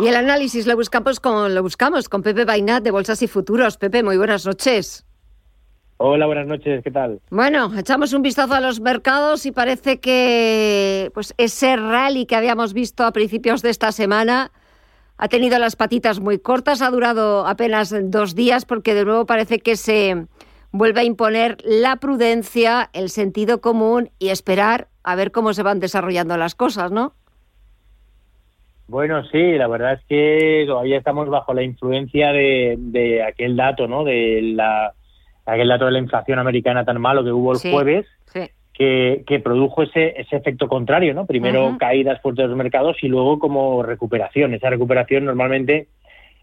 Y el análisis lo buscamos con, lo buscamos con Pepe Bainat de Bolsas y Futuros. Pepe, muy buenas noches. Hola, buenas noches, ¿qué tal? Bueno, echamos un vistazo a los mercados y parece que pues ese rally que habíamos visto a principios de esta semana ha tenido las patitas muy cortas, ha durado apenas dos días porque de nuevo parece que se vuelve a imponer la prudencia, el sentido común y esperar a ver cómo se van desarrollando las cosas, ¿no? Bueno, sí, la verdad es que todavía estamos bajo la influencia de, aquel dato, ¿no? De la, aquel dato de la inflación americana tan malo que hubo el jueves, Que, produjo ese, ese efecto contrario, ¿no? Primero caídas fuertes de los mercados y luego como recuperación. Esa recuperación normalmente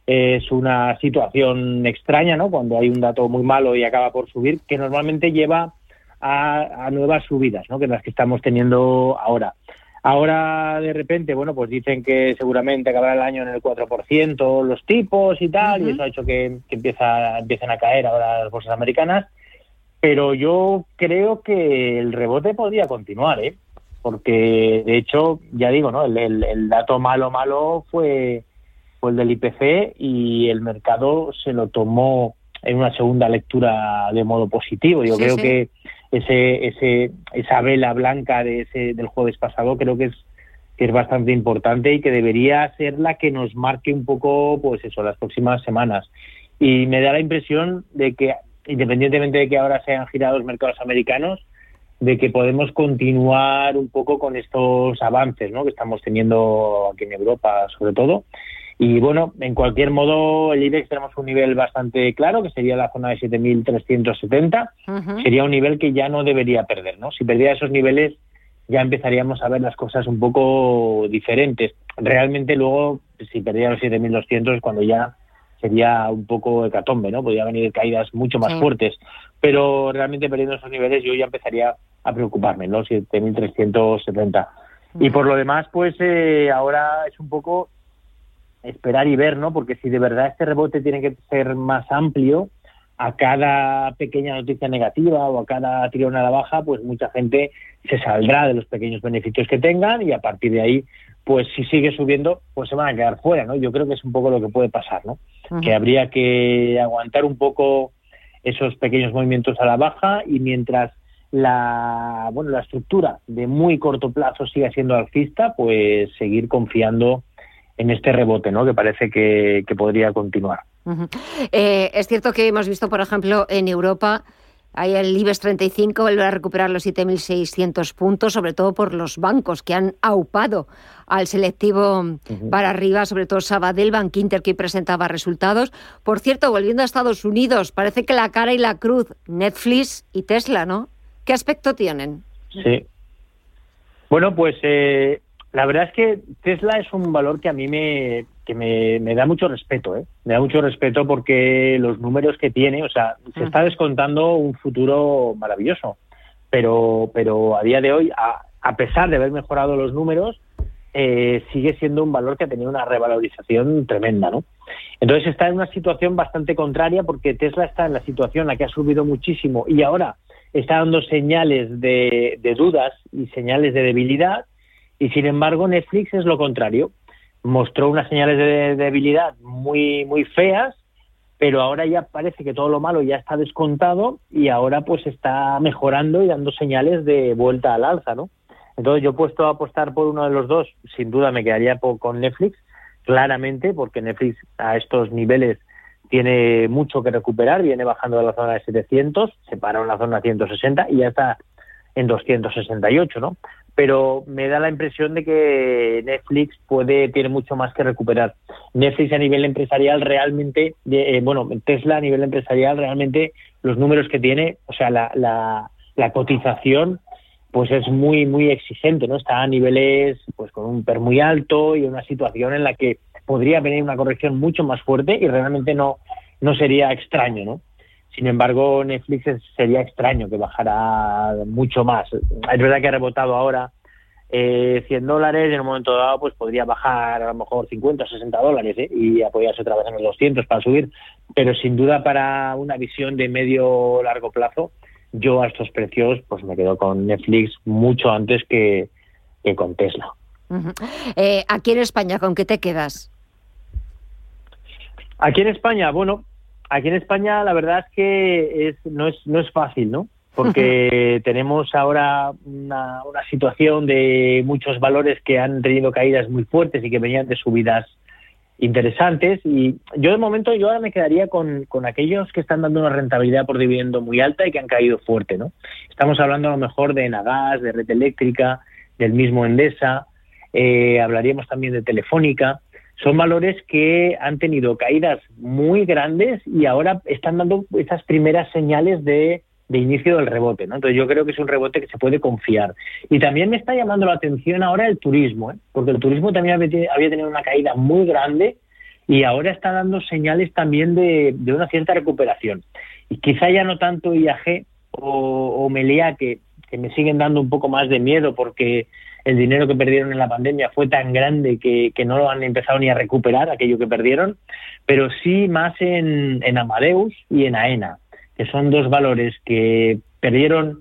es una situación extraña, ¿no? Cuando hay un dato muy malo y acaba por subir, que normalmente lleva a, a nuevas subidas, ¿no? Que las que estamos teniendo ahora. Ahora, de repente, bueno, pues dicen que seguramente acabará el año en el 4%, los tipos y tal, y eso ha hecho que, empieza, empiecen a caer ahora las bolsas americanas. Pero yo creo que el rebote podría continuar, ¿eh? Porque, de hecho, ya digo, ¿no? El, dato malo, malo fue, fue el del IPC y el mercado se lo tomó en una segunda lectura de modo positivo. Yo creo que ese, ese, esa vela blanca de ese, del jueves pasado creo que es, que es bastante importante y que debería ser la que nos marque un poco, pues eso, las próximas semanas. Y me da la impresión de que, independientemente de que ahora se hayan girado los mercados americanos, de que podemos continuar un poco con estos avances ¿no? que estamos teniendo aquí en Europa, sobre todo, y bueno, en cualquier modo, el IBEX tenemos un nivel bastante claro, que sería la zona de 7.370. Sería un nivel que ya no debería perder, ¿no? Si perdiera esos niveles, ya empezaríamos a ver las cosas un poco diferentes. Realmente luego, si perdiera los 7.200, cuando ya sería un poco hecatombe, ¿no? Podría venir caídas mucho más fuertes. Pero realmente perdiendo esos niveles yo ya empezaría a preocuparme, ¿no? 7.370. Y por lo demás, pues eh, ahora es un poco esperar y ver, ¿no? Porque si de verdad este rebote tiene que ser más amplio, a cada pequeña noticia negativa o a cada tirón a la baja, pues mucha gente se saldrá de los pequeños beneficios que tengan y a partir de ahí, pues si sigue subiendo, pues se van a quedar fuera, ¿no? Yo creo que es un poco lo que puede pasar, ¿no? Que habría que aguantar un poco esos pequeños movimientos a la baja y mientras la bueno la estructura de muy corto plazo siga siendo alcista, pues seguir confiando en este rebote, ¿no? Que parece que, podría continuar. Eh, es cierto que hemos visto, por ejemplo, en Europa, hay el IBEX 35 vuelve a recuperar los 7.600 puntos, sobre todo por los bancos que han aupado al selectivo para arriba, sobre todo Sabadell, Bank Inter, que presentaba resultados. Por cierto, volviendo a Estados Unidos, parece que la cara y la cruz, Netflix y Tesla, ¿no? ¿Qué aspecto tienen? Sí. Bueno, pues eh, la verdad es que Tesla es un valor que a mí me, que me, da mucho respeto, ¿eh? Me da mucho respeto porque los números que tiene, o sea, se está descontando un futuro maravilloso. Pero, pero a día de hoy, a, pesar de haber mejorado los números, eh, sigue siendo un valor que ha tenido una revalorización tremenda, ¿no? Entonces está en una situación bastante contraria porque Tesla está en la situación en la que ha subido muchísimo y ahora está dando señales de, de dudas y señales de debilidad y sin embargo, Netflix es lo contrario. Mostró unas señales de debilidad muy, muy feas, pero ahora ya parece que todo lo malo ya está descontado y ahora pues está mejorando y dando señales de vuelta al alza, ¿no? Entonces yo he puesto a apostar por uno de los dos, sin duda me quedaría con Netflix, claramente, porque Netflix a estos niveles tiene mucho que recuperar, viene bajando de la zona de 700, se paró en la zona 160 y ya está en 268, ¿no? Pero me da la impresión de que Netflix puede tiene mucho más que recuperar. Netflix a nivel empresarial realmente, eh, bueno, Tesla a nivel empresarial realmente los números que tiene, o sea, la, la, la, cotización pues es muy muy exigente, ¿no? Está a niveles pues con un PER muy alto y una situación en la que podría venir una corrección mucho más fuerte y realmente no no sería extraño, ¿no? Sin embargo, Netflix sería extraño que bajara mucho más. Es verdad que ha rebotado ahora eh, 100 dólares y en un momento dado pues podría bajar a lo mejor 50 o 60 dólares ¿eh? y apoyarse otra vez en los 200 para subir. Pero sin duda para una visión de medio largo plazo, yo a estos precios pues me quedo con Netflix mucho antes que, con Tesla. Eh, aquí en España, ¿con qué te quedas? Aquí en España, bueno, aquí en España la verdad es que es, no, es, no es fácil, ¿no? Porque tenemos ahora una, una situación de muchos valores que han tenido caídas muy fuertes y que venían de subidas interesantes y yo de momento yo ahora me quedaría con, con, aquellos que están dando una rentabilidad por dividendo muy alta y que han caído fuerte, ¿no? Estamos hablando a lo mejor de Nagas, de Red Eléctrica, del mismo Endesa, eh, hablaríamos también de Telefónica. Son valores que han tenido caídas muy grandes y ahora están dando esas primeras señales de de inicio del rebote. ¿no? Entonces yo creo que es un rebote que se puede confiar. Y también me está llamando la atención ahora el turismo, ¿eh? porque el turismo también había, tenido una caída muy grande y ahora está dando señales también de, una cierta recuperación. Y quizá ya no tanto IAG o, o Melea, que, que me siguen dando un poco más de miedo porque el dinero que perdieron en la pandemia fue tan grande que, no lo han empezado ni a recuperar, aquello que perdieron, pero sí más en Amadeus y en AENA que son dos valores que perdieron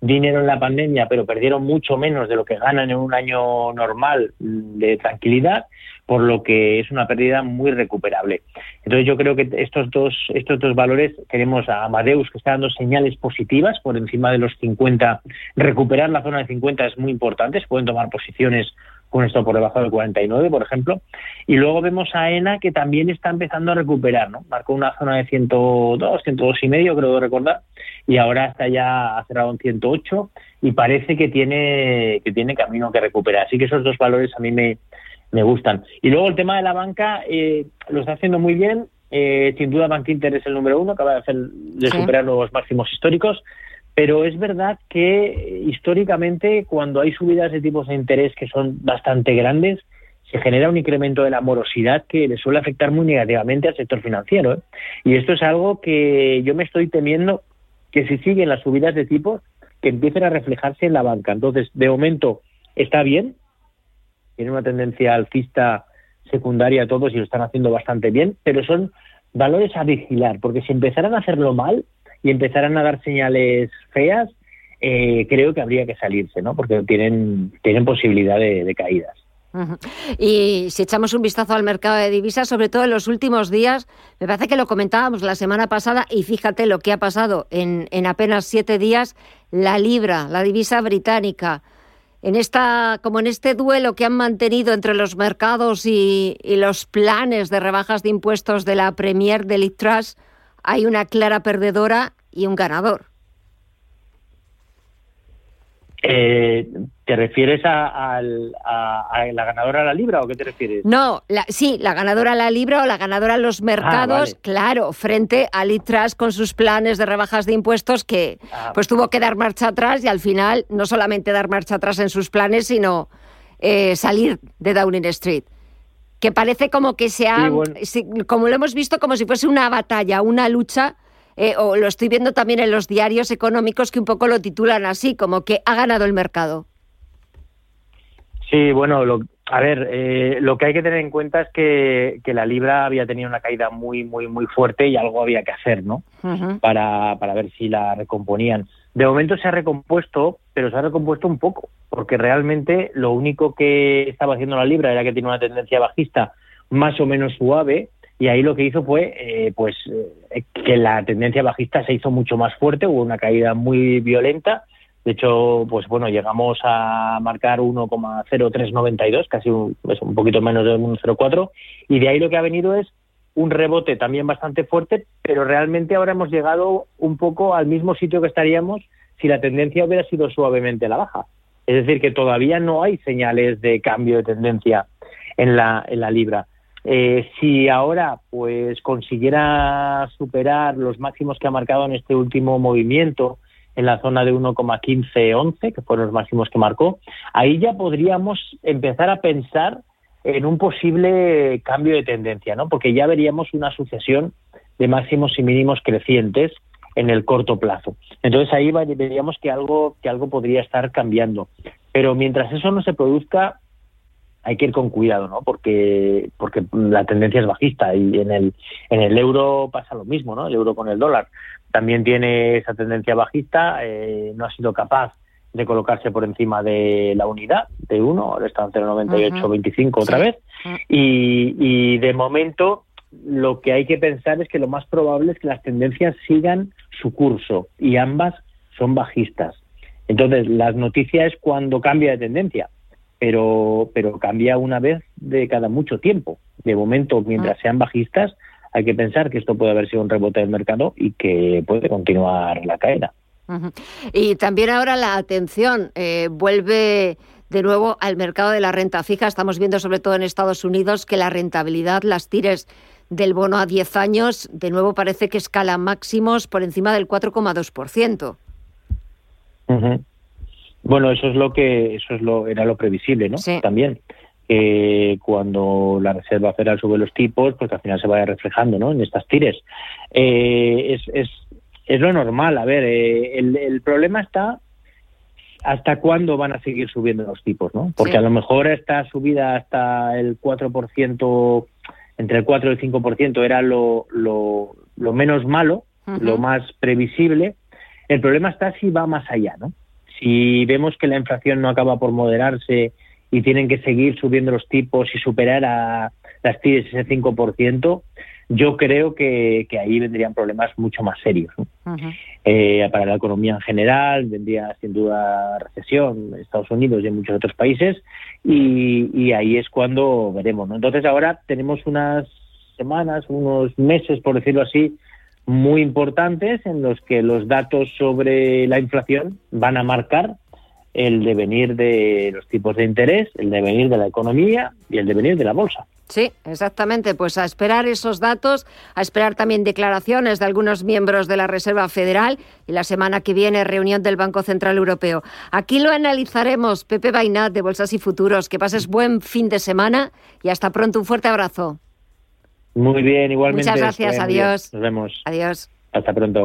dinero en la pandemia, pero perdieron mucho menos de lo que ganan en un año normal de tranquilidad, por lo que es una pérdida muy recuperable. Entonces yo creo que estos dos, estos dos valores, tenemos a Amadeus que está dando señales positivas por encima de los 50, recuperar la zona de 50 es muy importante, se pueden tomar posiciones con esto por debajo del 49, por ejemplo. Y luego vemos a ENA que también está empezando a recuperar, ¿no? Marcó una zona de 102, 102 y medio, creo recordar, y ahora está ya cerrado en 108 y parece que tiene que tiene camino que recuperar. Así que esos dos valores a mí me, me gustan. Y luego el tema de la banca eh, lo está haciendo muy bien. Eh, sin duda, Bank Inter es el número uno, acaba de, hacer, de superar los máximos históricos. Pero es verdad que históricamente cuando hay subidas de tipos de interés que son bastante grandes, se genera un incremento de la morosidad que le suele afectar muy negativamente al sector financiero. ¿eh? Y esto es algo que yo me estoy temiendo que si siguen las subidas de tipos, que empiecen a reflejarse en la banca. Entonces, de momento está bien, tiene una tendencia alcista secundaria todos y lo están haciendo bastante bien, pero son valores a vigilar, porque si empezaran a hacerlo mal, y empezaran a dar señales feas, eh, creo que habría que salirse, ¿no? Porque tienen, tienen posibilidad de, caídas. Y si echamos un vistazo al mercado de divisas, sobre todo en los últimos días, me parece que lo comentábamos la semana pasada y fíjate lo que ha pasado en, en apenas siete días, la libra, la divisa británica, en esta, como en este duelo que han mantenido entre los mercados y, los planes de rebajas de impuestos de la Premier de Litras, hay una clara perdedora y un ganador. Eh, ¿Te refieres a, la ganadora a la libra o qué te refieres? No, sí, la ganadora a la libra o la ganadora a los ah, mercados, claro, frente a Litras con sus planes de rebajas de impuestos que ah. pues tuvo que dar marcha atrás y al final no solamente dar marcha atrás en sus planes, sino eh, salir de Downing Street que parece como que se ha, como lo hemos visto, como si fuese una batalla, una lucha, eh, o lo estoy viendo también en los diarios económicos que un poco lo titulan así, como que ha ganado el mercado. Sí, bueno, a ver, eh, lo que hay que tener en cuenta es que, que, la libra había tenido una caída muy, muy, muy fuerte y algo había que hacer, ¿no? para, para ver si la recomponían. De momento se ha recompuesto, pero se ha recompuesto un poco, porque realmente lo único que estaba haciendo la libra era que tiene una tendencia bajista más o menos suave y ahí lo que hizo fue pues, eh, pues que la tendencia bajista se hizo mucho más fuerte, hubo una caída muy violenta. De hecho, pues bueno, llegamos a marcar 1,0392, casi un, pues un poquito menos de 1,04 y de ahí lo que ha venido es un rebote también bastante fuerte, pero realmente ahora hemos llegado un poco al mismo sitio que estaríamos si la tendencia hubiera sido suavemente a la baja. Es decir, que todavía no hay señales de cambio de tendencia en la libra. Eh, si ahora pues consiguiera superar los máximos que ha marcado en este último movimiento en la zona de 1,1511, que fueron los máximos que marcó, ahí ya podríamos empezar a pensar en un posible cambio de tendencia, ¿no? Porque ya veríamos una sucesión de máximos y mínimos crecientes en el corto plazo. Entonces ahí veríamos que algo que algo podría estar cambiando. Pero mientras eso no se produzca, hay que ir con cuidado, ¿no? Porque porque la tendencia es bajista y en el en el euro pasa lo mismo, ¿no? El euro con el dólar también tiene esa tendencia bajista, eh, no ha sido capaz de colocarse por encima de la unidad de uno, ahora está en 0,9825 otra vez, y, y de momento lo que hay que pensar es que lo más probable es que las tendencias sigan su curso y ambas son bajistas. Entonces, las noticias es cuando cambia de tendencia, pero, pero cambia una vez de cada mucho tiempo. De momento, mientras ah. sean bajistas, hay que pensar que esto puede haber sido un rebote del mercado y que puede continuar la caída. Y también ahora la atención eh, vuelve de nuevo al mercado de la renta fija. Estamos viendo sobre todo en Estados Unidos que la rentabilidad, las tires del bono a 10 años, de nuevo parece que escala máximos por encima del 4,2%. Bueno, eso es lo que eso es lo era lo previsible, ¿no? También que cuando la Reserva Federal sube los tipos, pues al final se vaya reflejando, ¿no? En estas tires. Eh, es, es, es lo normal. A ver, eh, el, el problema está hasta cuándo van a seguir subiendo los tipos, ¿no? Porque a lo mejor esta subida hasta el 4%, entre el 4 y el 5% era lo, lo, lo menos malo, lo más previsible. El problema está si va más allá, ¿no? Si vemos que la inflación no acaba por moderarse y tienen que seguir subiendo los tipos y superar a las TIRES ese 5%, yo creo que, ahí vendrían problemas mucho más serios. Eh, para la economía en general, vendría sin duda recesión en Estados Unidos y en muchos otros países, y, ahí es cuando veremos. ¿no? Entonces ahora tenemos unas semanas, unos meses, por decirlo así, muy importantes en los que los datos sobre la inflación van a marcar el devenir de los tipos de interés, el devenir de la economía y el devenir de la bolsa. Sí, exactamente. Pues a esperar esos datos, a esperar también declaraciones de algunos miembros de la Reserva Federal y la semana que viene reunión del Banco Central Europeo. Aquí lo analizaremos. Pepe Bainat de Bolsas y Futuros. Que pases buen fin de semana y hasta pronto. Un fuerte abrazo. Muy bien, igualmente. Muchas gracias. Adiós. Nos vemos. Adiós. Hasta pronto.